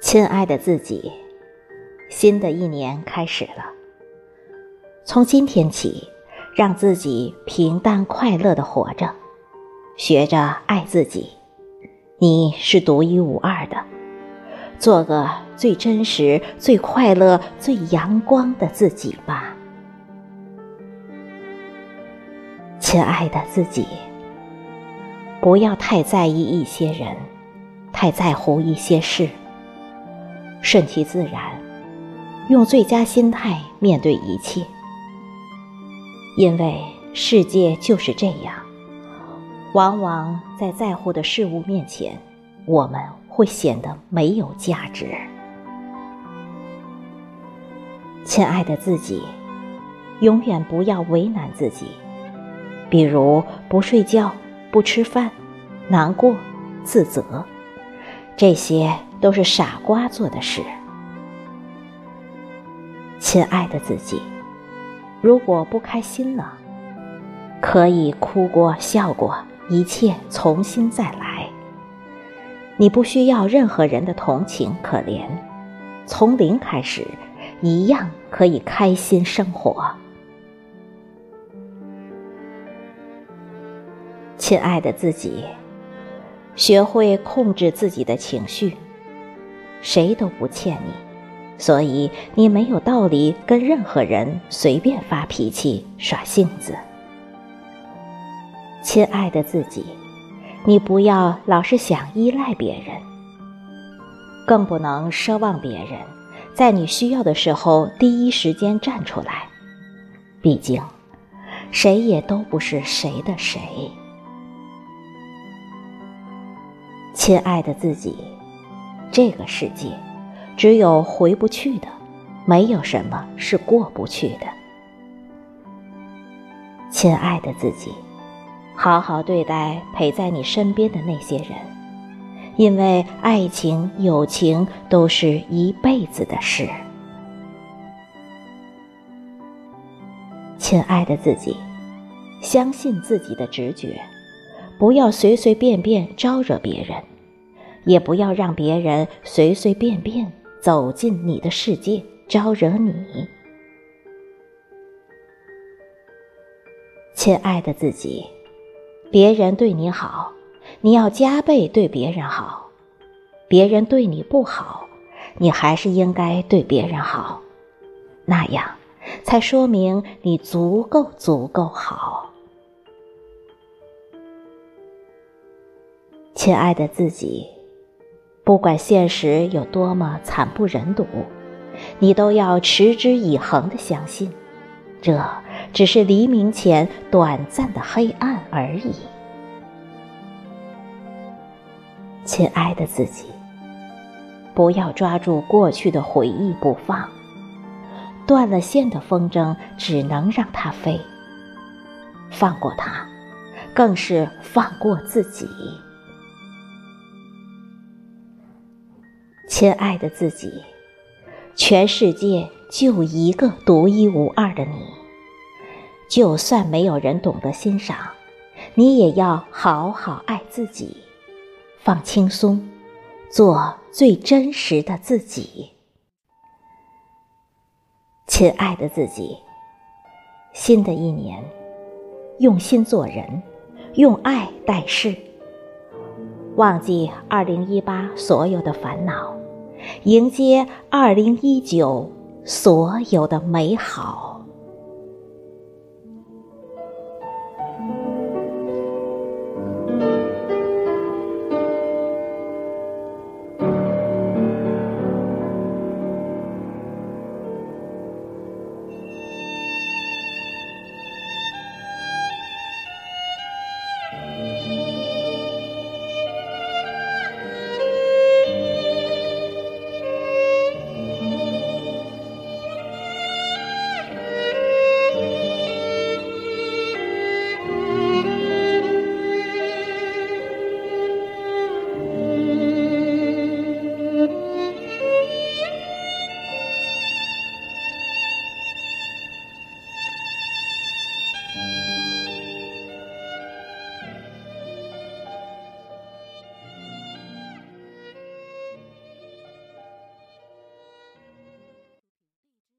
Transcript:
亲爱的自己，新的一年开始了。从今天起，让自己平淡快乐的活着，学着爱自己。你是独一无二的，做个最真实、最快乐、最阳光的自己吧。亲爱的自己，不要太在意一些人，太在乎一些事。顺其自然，用最佳心态面对一切，因为世界就是这样。往往在在乎的事物面前，我们会显得没有价值。亲爱的自己，永远不要为难自己，比如不睡觉、不吃饭、难过、自责，这些。都是傻瓜做的事，亲爱的自己，如果不开心了，可以哭过、笑过，一切重新再来。你不需要任何人的同情可怜，从零开始，一样可以开心生活。亲爱的自己，学会控制自己的情绪。谁都不欠你，所以你没有道理跟任何人随便发脾气、耍性子。亲爱的自己，你不要老是想依赖别人，更不能奢望别人在你需要的时候第一时间站出来。毕竟，谁也都不是谁的谁。亲爱的自己。这个世界，只有回不去的，没有什么是过不去的。亲爱的自己，好好对待陪在你身边的那些人，因为爱情、友情都是一辈子的事。亲爱的自己，相信自己的直觉，不要随随便便招惹别人。也不要让别人随随便便走进你的世界，招惹你。亲爱的自己，别人对你好，你要加倍对别人好；别人对你不好，你还是应该对别人好，那样才说明你足够足够好。亲爱的自己。不管现实有多么惨不忍睹，你都要持之以恒的相信，这只是黎明前短暂的黑暗而已。亲爱的自己，不要抓住过去的回忆不放，断了线的风筝只能让它飞。放过它，更是放过自己。亲爱的自己，全世界就一个独一无二的你。就算没有人懂得欣赏，你也要好好爱自己，放轻松，做最真实的自己。亲爱的自己，新的一年，用心做人，用爱待事，忘记二零一八所有的烦恼。迎接二零一九所有的美好。